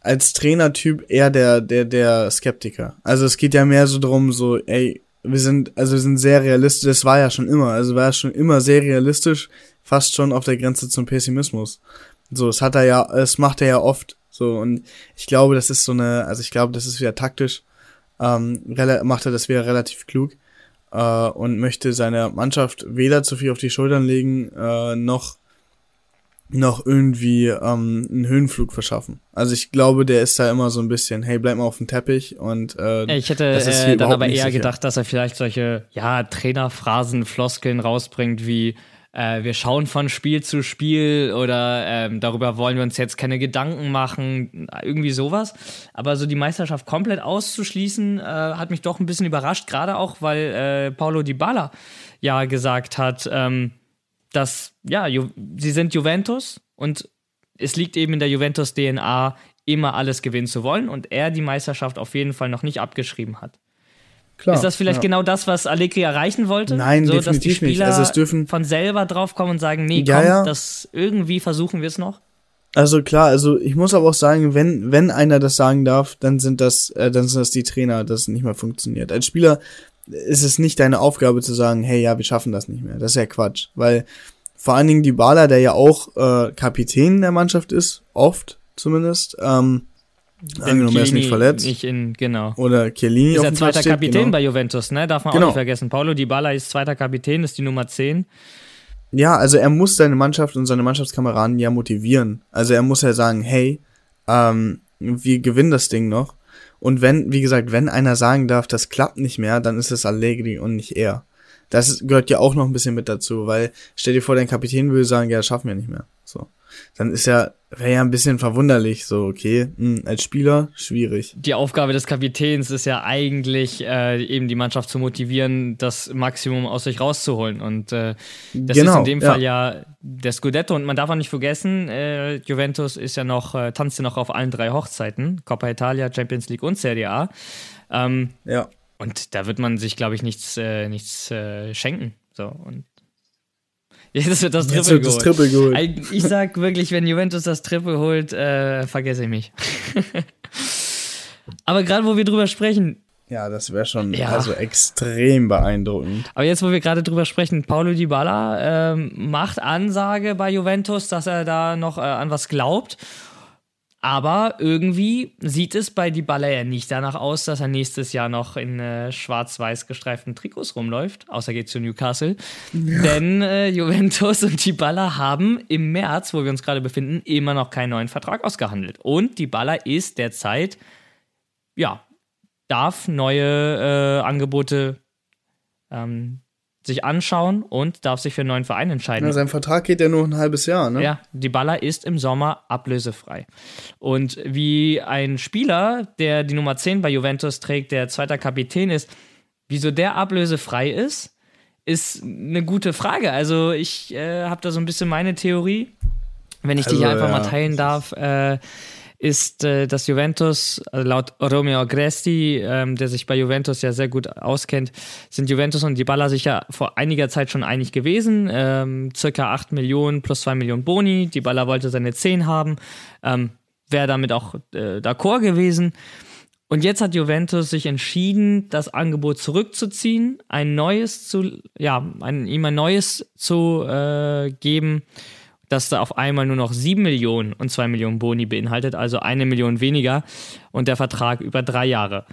als Trainertyp eher der, der, der Skeptiker. Also es geht ja mehr so drum, so, ey, wir sind, also wir sind sehr realistisch, das war ja schon immer, also war ja schon immer sehr realistisch, fast schon auf der Grenze zum Pessimismus. So, das hat er ja, es macht er ja oft. So, und ich glaube, das ist so eine, also ich glaube, das ist wieder taktisch, ähm, macht er das wieder relativ klug äh, und möchte seiner Mannschaft weder zu viel auf die Schultern legen, äh, noch noch irgendwie ähm, einen Höhenflug verschaffen. Also ich glaube, der ist da immer so ein bisschen, hey, bleib mal auf dem Teppich und äh, ich hätte äh, dann aber eher sicher. gedacht, dass er vielleicht solche ja Trainerphrasen, Floskeln rausbringt wie äh, wir schauen von Spiel zu Spiel oder ähm, darüber wollen wir uns jetzt keine Gedanken machen, irgendwie sowas. Aber so die Meisterschaft komplett auszuschließen, äh, hat mich doch ein bisschen überrascht, gerade auch, weil äh, Paulo Dybala ja gesagt hat, ähm, dass, ja, Ju sie sind Juventus und es liegt eben in der Juventus-DNA, immer alles gewinnen zu wollen und er die Meisterschaft auf jeden Fall noch nicht abgeschrieben hat. Klar, ist das vielleicht ja. genau das, was Allegri erreichen wollte? Nein, so, definitiv dass die Spieler nicht. Also es dürfen von selber draufkommen und sagen, nee, ja, komm, ja. das irgendwie versuchen wir es noch. Also klar, also ich muss aber auch sagen, wenn wenn einer das sagen darf, dann sind das äh, dann sind das die Trainer, dass es nicht mehr funktioniert. Als Spieler ist es nicht deine Aufgabe zu sagen, hey, ja, wir schaffen das nicht mehr. Das ist ja Quatsch, weil vor allen Dingen die Bala, der ja auch äh, Kapitän der Mannschaft ist, oft zumindest, ähm, Angenommen, er ist nicht verletzt. Nicht in, genau. Oder Chiellini. Ist ja zweiter steht, Kapitän genau. bei Juventus, ne? Darf man genau. auch nicht vergessen. Paulo Dybala ist zweiter Kapitän, ist die Nummer 10. Ja, also er muss seine Mannschaft und seine Mannschaftskameraden ja motivieren. Also er muss ja sagen, hey, ähm, wir gewinnen das Ding noch. Und wenn, wie gesagt, wenn einer sagen darf, das klappt nicht mehr, dann ist es Allegri und nicht er. Das gehört ja auch noch ein bisschen mit dazu, weil stell dir vor, dein Kapitän würde sagen, ja, das schaffen wir nicht mehr. So dann ist ja, wäre ja ein bisschen verwunderlich, so, okay, mh, hm, als Spieler schwierig. Die Aufgabe des Kapitäns ist ja eigentlich, äh, eben die Mannschaft zu motivieren, das Maximum aus sich rauszuholen. Und äh, das genau, ist in dem Fall ja. ja der Scudetto. Und man darf auch nicht vergessen, äh, Juventus ist ja noch, äh, tanzt ja noch auf allen drei Hochzeiten: Coppa Italia, Champions League und Serie A. Ähm, ja. Und da wird man sich, glaube ich, nichts, äh, nichts äh, schenken. So, und Jetzt wird das Triple, wird das Triple geholt. Ich sag wirklich, wenn Juventus das Triple holt, äh, vergesse ich mich. Aber gerade wo wir drüber sprechen. Ja, das wäre schon ja. also extrem beeindruckend. Aber jetzt, wo wir gerade drüber sprechen, Paulo Dybala ähm, macht Ansage bei Juventus, dass er da noch äh, an was glaubt. Aber irgendwie sieht es bei Dybala ja nicht danach aus, dass er nächstes Jahr noch in äh, schwarz-weiß gestreiften Trikots rumläuft, außer geht zu Newcastle. Ja. Denn äh, Juventus und Dybala haben im März, wo wir uns gerade befinden, immer noch keinen neuen Vertrag ausgehandelt. Und Dybala ist derzeit, ja, darf neue äh, Angebote ähm, sich anschauen und darf sich für einen neuen Verein entscheiden. Ja, sein Vertrag geht ja nur ein halbes Jahr, ne? Ja, die Baller ist im Sommer ablösefrei. Und wie ein Spieler, der die Nummer 10 bei Juventus trägt, der zweiter Kapitän ist, wieso der ablösefrei ist, ist eine gute Frage. Also ich äh, habe da so ein bisschen meine Theorie, wenn ich also, die hier einfach ja. mal teilen darf. Äh, ist, äh, dass Juventus, also laut Romeo Agresti, ähm, der sich bei Juventus ja sehr gut auskennt, sind Juventus und Dybala sich ja vor einiger Zeit schon einig gewesen. Ähm, circa 8 Millionen plus 2 Millionen Boni. Dybala wollte seine 10 haben. Ähm, Wäre damit auch äh, d'accord gewesen. Und jetzt hat Juventus sich entschieden, das Angebot zurückzuziehen, ein neues zu, ja, ein, ihm ein neues zu äh, geben dass da auf einmal nur noch 7 Millionen und 2 Millionen Boni beinhaltet, also eine Million weniger und der Vertrag über drei Jahre.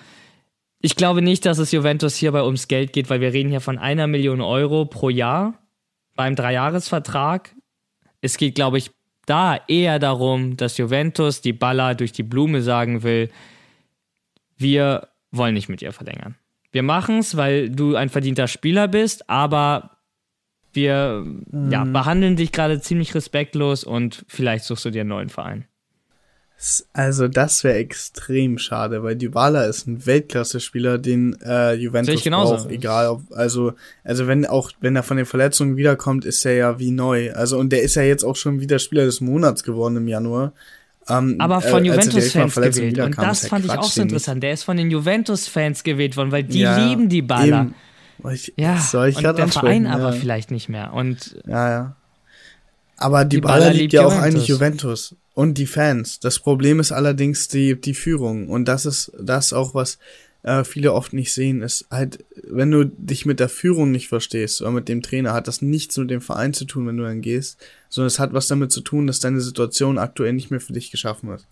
Ich glaube nicht, dass es Juventus hierbei ums Geld geht, weil wir reden hier von einer Million Euro pro Jahr beim Dreijahresvertrag. Es geht, glaube ich, da eher darum, dass Juventus die Baller durch die Blume sagen will, wir wollen nicht mit ihr verlängern. Wir machen es, weil du ein verdienter Spieler bist, aber wir mhm. ja, behandeln dich gerade ziemlich respektlos und vielleicht suchst du dir einen neuen Verein. Also das wäre extrem schade, weil Dybala ist ein Weltklasse-Spieler, den äh, Juventus braucht, egal ob, also, also wenn auch, wenn er von den Verletzungen wiederkommt, ist er ja wie neu. Also und der ist ja jetzt auch schon wieder Spieler des Monats geworden im Januar. Ähm, Aber von äh, Juventus-Fans gewählt. Und das fand ich auch so interessant. Der ist von den Juventus-Fans gewählt worden, weil die ja, lieben die Baller. Ich, ja, soll ich und der Verein aber vielleicht nicht mehr. Und ja, ja. Aber die, die Baller, Baller liebt ja auch Juventus. eigentlich Juventus und die Fans. Das Problem ist allerdings die, die Führung. Und das ist das auch, was äh, viele oft nicht sehen, ist halt, wenn du dich mit der Führung nicht verstehst oder mit dem Trainer, hat das nichts mit dem Verein zu tun, wenn du dann gehst, sondern es hat was damit zu tun, dass deine Situation aktuell nicht mehr für dich geschaffen ist.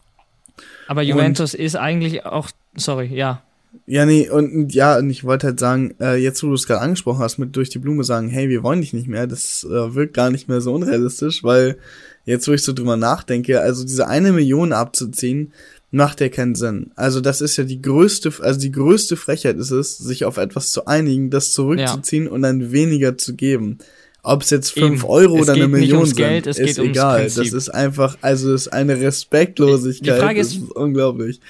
Aber Juventus und, ist eigentlich auch, sorry, ja, ja, nee, und ja, und ich wollte halt sagen, äh, jetzt wo du es gerade angesprochen hast, mit durch die Blume sagen, hey, wir wollen dich nicht mehr, das äh, wirkt gar nicht mehr so unrealistisch, weil jetzt, wo ich so drüber nachdenke, also diese eine Million abzuziehen, macht ja keinen Sinn. Also das ist ja die größte, also die größte Frechheit ist es, sich auf etwas zu einigen, das zurückzuziehen ja. und dann weniger zu geben. Ob es jetzt fünf Euro oder eine Million sind, Geld, ist egal. Das ist einfach, also es ist eine Respektlosigkeit. Die Frage ist, das ist unglaublich.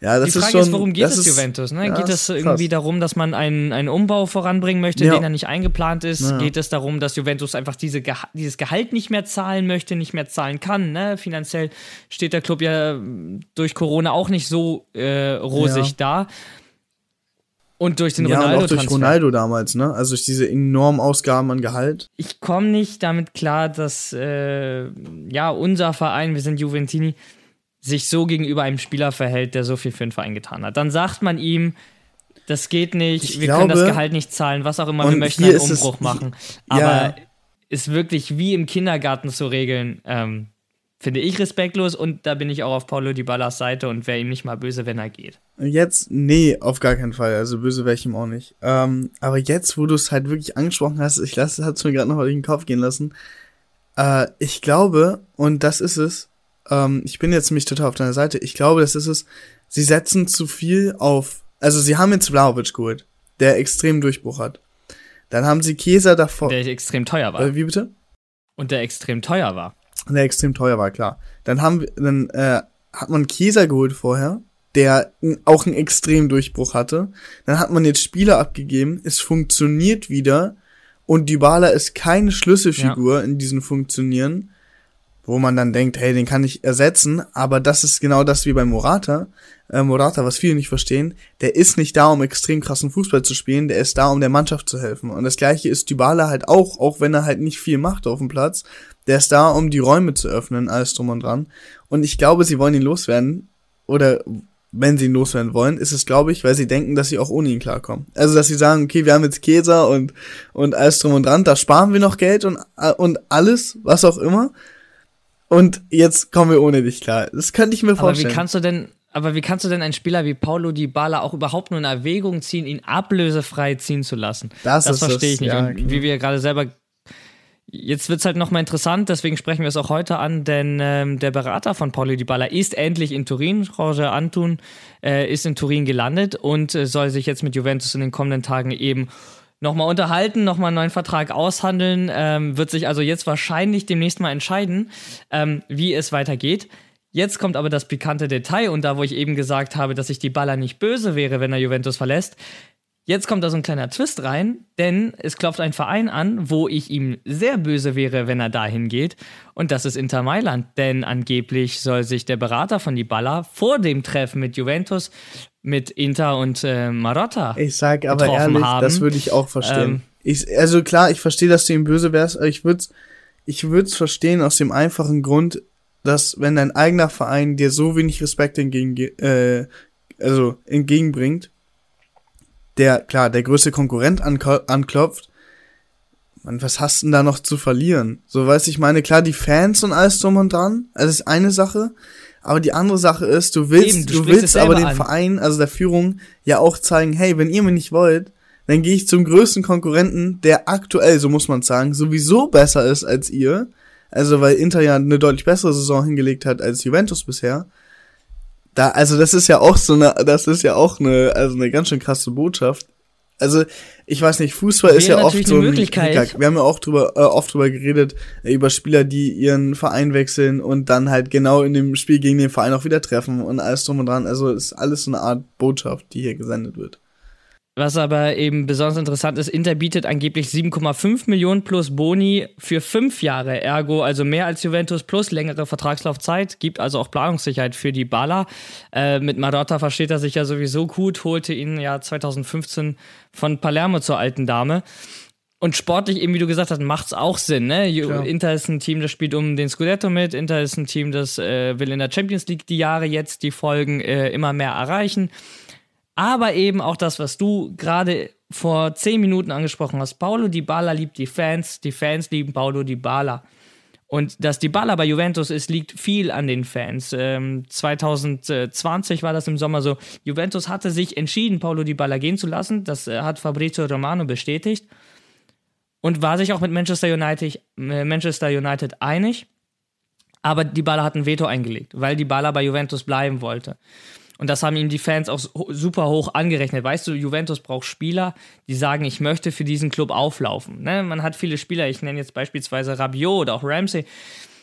Ja, das die Frage ist, schon, ist, worum geht es Juventus? Ne? Ja, geht es irgendwie darum, dass man einen, einen Umbau voranbringen möchte, ja. den er nicht eingeplant ist? Ja. Geht es darum, dass Juventus einfach diese Geha dieses Gehalt nicht mehr zahlen möchte, nicht mehr zahlen kann? Ne? Finanziell steht der Club ja durch Corona auch nicht so äh, rosig da. Und durch den ja, Ronaldo. Und auch durch Ronaldo damals, ne? Also durch diese enormen Ausgaben an Gehalt. Ich komme nicht damit klar, dass äh, ja unser Verein, wir sind Juventini, sich so gegenüber einem Spieler verhält, der so viel für den Verein getan hat. Dann sagt man ihm, das geht nicht, ich wir glaube, können das Gehalt nicht zahlen, was auch immer, wir möchten einen Umbruch es, machen. Aber ja. ist wirklich wie im Kindergarten zu regeln, ähm, finde ich respektlos und da bin ich auch auf Paulo Di Ballas Seite und wäre ihm nicht mal böse, wenn er geht. Jetzt, nee, auf gar keinen Fall. Also böse wäre ich ihm auch nicht. Ähm, aber jetzt, wo du es halt wirklich angesprochen hast, ich lasse, es mir gerade noch durch den Kopf gehen lassen. Äh, ich glaube, und das ist es, ähm, ich bin jetzt nämlich total auf deiner Seite. Ich glaube, das ist es. Sie setzen zu viel auf. Also sie haben jetzt Vlaovic geholt, der extrem Durchbruch hat. Dann haben sie Käser davor. Der extrem teuer war. Äh, wie bitte? Und der extrem teuer war. Der extrem teuer war, klar. Dann haben wir, dann äh, hat man Käser geholt vorher, der auch einen extrem Durchbruch hatte. Dann hat man jetzt Spieler abgegeben, es funktioniert wieder und Dybala ist keine Schlüsselfigur ja. in diesem Funktionieren wo man dann denkt, hey, den kann ich ersetzen, aber das ist genau das wie bei Morata. Äh, Morata, was viele nicht verstehen, der ist nicht da, um extrem krassen Fußball zu spielen, der ist da, um der Mannschaft zu helfen. Und das gleiche ist Dybala halt auch, auch wenn er halt nicht viel macht auf dem Platz, der ist da, um die Räume zu öffnen, alles drum und dran. Und ich glaube, sie wollen ihn loswerden, oder wenn sie ihn loswerden wollen, ist es, glaube ich, weil sie denken, dass sie auch ohne ihn klarkommen. Also, dass sie sagen, okay, wir haben jetzt Käser und, und alles drum und dran, da sparen wir noch Geld und, und alles, was auch immer und jetzt kommen wir ohne dich klar. Das könnte ich mir vorstellen. Aber wie kannst du denn, aber wie kannst du denn einen Spieler wie Paulo Dybala auch überhaupt nur in Erwägung ziehen, ihn ablösefrei ziehen zu lassen? Das, das verstehe ich nicht. Ja, und wie wir gerade selber Jetzt wird es halt nochmal interessant, deswegen sprechen wir es auch heute an, denn ähm, der Berater von Paulo Dybala ist endlich in Turin. Roger Antun äh, ist in Turin gelandet und äh, soll sich jetzt mit Juventus in den kommenden Tagen eben nochmal unterhalten, nochmal einen neuen Vertrag aushandeln, ähm, wird sich also jetzt wahrscheinlich demnächst mal entscheiden, ähm, wie es weitergeht. Jetzt kommt aber das pikante Detail und da, wo ich eben gesagt habe, dass ich die Baller nicht böse wäre, wenn er Juventus verlässt, Jetzt kommt da so ein kleiner Twist rein, denn es klopft ein Verein an, wo ich ihm sehr böse wäre, wenn er dahin geht. Und das ist Inter Mailand, denn angeblich soll sich der Berater von Dybala vor dem Treffen mit Juventus mit Inter und äh, Marotta. Ich sag aber ehrlich, haben. das würde ich auch verstehen. Ähm, ich, also klar, ich verstehe, dass du ihm böse wärst, aber ich würde es ich würd's verstehen aus dem einfachen Grund, dass wenn dein eigener Verein dir so wenig Respekt entgegen, äh, also entgegenbringt, der, klar, der größte Konkurrent anklopft, man, was hast denn da noch zu verlieren? So, weiß ich meine, klar, die Fans und alles drum und dran, das ist eine Sache, aber die andere Sache ist, du willst, Eben, du, du willst aber den an. Verein, also der Führung, ja auch zeigen, hey, wenn ihr mir nicht wollt, dann gehe ich zum größten Konkurrenten, der aktuell, so muss man sagen, sowieso besser ist als ihr. Also weil Inter ja eine deutlich bessere Saison hingelegt hat als Juventus bisher. Da, also das ist ja auch so eine, das ist ja auch eine, also eine ganz schön krasse Botschaft. Also, ich weiß nicht, Fußball ist ja oft so ein Möglichkeit. Wir haben ja auch drüber, äh, oft drüber geredet, äh, über Spieler, die ihren Verein wechseln und dann halt genau in dem Spiel gegen den Verein auch wieder treffen und alles drum und dran. Also, ist alles so eine Art Botschaft, die hier gesendet wird. Was aber eben besonders interessant ist, Inter bietet angeblich 7,5 Millionen plus Boni für fünf Jahre, ergo also mehr als Juventus plus längere Vertragslaufzeit, gibt also auch Planungssicherheit für die Bala. Äh, mit Marotta versteht er sich ja sowieso gut, holte ihn ja 2015 von Palermo zur alten Dame. Und sportlich, eben wie du gesagt hast, macht es auch Sinn. Ne? Inter ist ein Team, das spielt um den Scudetto mit. Inter ist ein Team, das äh, will in der Champions League die Jahre jetzt die Folgen äh, immer mehr erreichen aber eben auch das, was du gerade vor zehn Minuten angesprochen hast. Paulo Dybala liebt die Fans, die Fans lieben Paulo Dybala. Und dass Dybala bei Juventus ist, liegt viel an den Fans. Ähm, 2020 war das im Sommer so. Juventus hatte sich entschieden, Paulo Dybala gehen zu lassen. Das äh, hat Fabrizio Romano bestätigt. Und war sich auch mit Manchester United, äh, Manchester United einig. Aber Dybala hat ein Veto eingelegt, weil Dybala bei Juventus bleiben wollte. Und das haben ihm die Fans auch super hoch angerechnet. Weißt du, Juventus braucht Spieler, die sagen, ich möchte für diesen Club auflaufen. Ne? Man hat viele Spieler, ich nenne jetzt beispielsweise Rabiot oder auch Ramsey,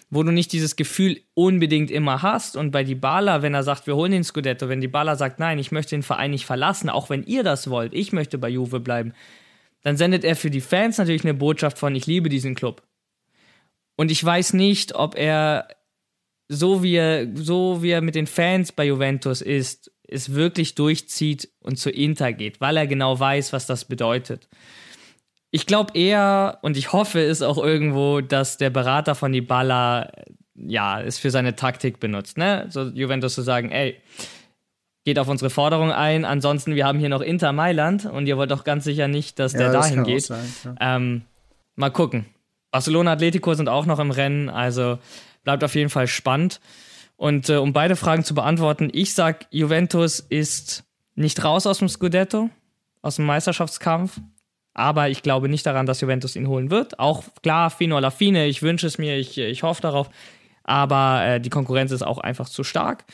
wo du nicht dieses Gefühl unbedingt immer hast. Und bei Dybala, wenn er sagt, wir holen den Scudetto, wenn Dybala sagt, nein, ich möchte den Verein nicht verlassen, auch wenn ihr das wollt, ich möchte bei Juve bleiben, dann sendet er für die Fans natürlich eine Botschaft von, ich liebe diesen Club. Und ich weiß nicht, ob er so wie er, so wie er mit den Fans bei Juventus ist, es wirklich durchzieht und zu Inter geht, weil er genau weiß, was das bedeutet. Ich glaube eher und ich hoffe es auch irgendwo, dass der Berater von Dybala ja, es für seine Taktik benutzt, ne? So Juventus zu sagen, ey, geht auf unsere Forderung ein, ansonsten wir haben hier noch Inter Mailand und ihr wollt doch ganz sicher nicht, dass der das dahin geht. Sein, ja. ähm, mal gucken. Barcelona Atletico sind auch noch im Rennen, also bleibt auf jeden Fall spannend. Und äh, um beide Fragen zu beantworten, ich sag, Juventus ist nicht raus aus dem Scudetto, aus dem Meisterschaftskampf. Aber ich glaube nicht daran, dass Juventus ihn holen wird. Auch klar, Fino alla fine, ich wünsche es mir, ich, ich hoffe darauf. Aber äh, die Konkurrenz ist auch einfach zu stark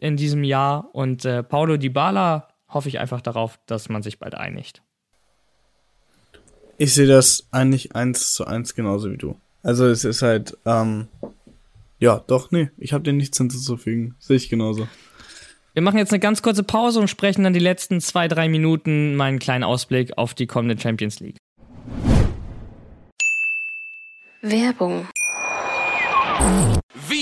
in diesem Jahr. Und äh, Paulo Dybala hoffe ich einfach darauf, dass man sich bald einigt. Ich sehe das eigentlich eins zu eins genauso wie du. Also es ist halt, ähm, ja, doch, nee, ich habe dir nichts hinzuzufügen. Sehe ich genauso. Wir machen jetzt eine ganz kurze Pause und sprechen dann die letzten zwei, drei Minuten meinen kleinen Ausblick auf die kommende Champions League. Werbung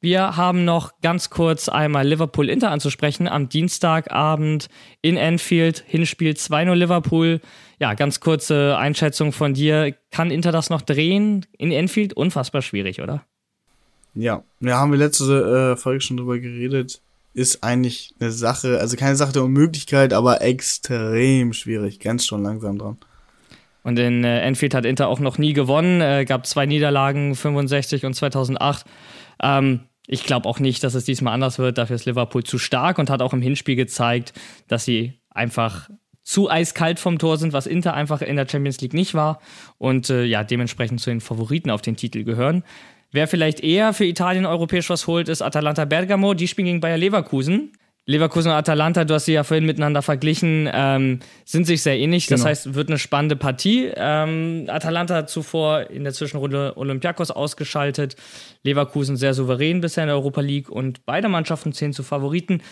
Wir haben noch ganz kurz einmal Liverpool-Inter anzusprechen. Am Dienstagabend in Anfield, Hinspiel 2-0 Liverpool. Ja, ganz kurze Einschätzung von dir. Kann Inter das noch drehen in Anfield? Unfassbar schwierig, oder? Ja, ja, haben wir letzte äh, Folge schon drüber geredet. Ist eigentlich eine Sache, also keine Sache der Unmöglichkeit, aber extrem schwierig. Ganz schon langsam dran. Und in äh, Enfield hat Inter auch noch nie gewonnen. Äh, gab zwei Niederlagen, 65 und 2008. Ähm, ich glaube auch nicht, dass es diesmal anders wird. Dafür ist Liverpool zu stark und hat auch im Hinspiel gezeigt, dass sie einfach zu eiskalt vom Tor sind, was Inter einfach in der Champions League nicht war. Und äh, ja, dementsprechend zu den Favoriten auf den Titel gehören. Wer vielleicht eher für Italien europäisch was holt, ist Atalanta Bergamo. Die spielen gegen Bayer Leverkusen. Leverkusen und Atalanta, du hast sie ja vorhin miteinander verglichen, ähm, sind sich sehr ähnlich. Das genau. heißt, wird eine spannende Partie. Ähm, Atalanta hat zuvor in der Zwischenrunde Olympiakos ausgeschaltet. Leverkusen sehr souverän bisher in der Europa League und beide Mannschaften zählen zu Favoriten.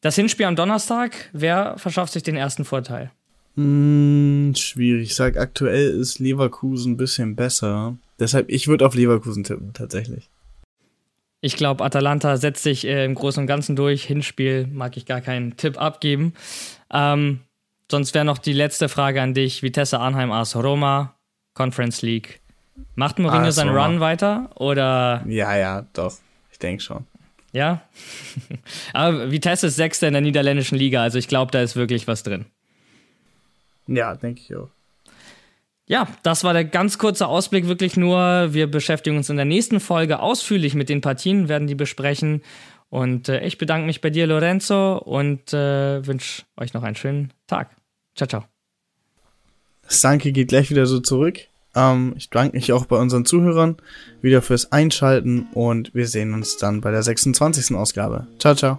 Das Hinspiel am Donnerstag, wer verschafft sich den ersten Vorteil? Hm, schwierig. Ich sag, aktuell ist Leverkusen ein bisschen besser. Deshalb, ich würde auf Leverkusen tippen, tatsächlich. Ich glaube, Atalanta setzt sich äh, im Großen und Ganzen durch. Hinspiel mag ich gar keinen Tipp abgeben. Ähm, sonst wäre noch die letzte Frage an dich. Vitesse Arnheim AS Roma, Conference League. Macht Mourinho seinen Run weiter? Oder? Ja, ja, doch. Ich denke schon. Ja? Aber Vitesse ist Sechster in der niederländischen Liga, also ich glaube, da ist wirklich was drin. Ja, denke ich auch. Ja, das war der ganz kurze Ausblick, wirklich nur. Wir beschäftigen uns in der nächsten Folge ausführlich mit den Partien, werden die besprechen. Und äh, ich bedanke mich bei dir, Lorenzo, und äh, wünsche euch noch einen schönen Tag. Ciao, ciao. Das Danke geht gleich wieder so zurück. Ähm, ich bedanke mich auch bei unseren Zuhörern wieder fürs Einschalten und wir sehen uns dann bei der 26. Ausgabe. Ciao, ciao.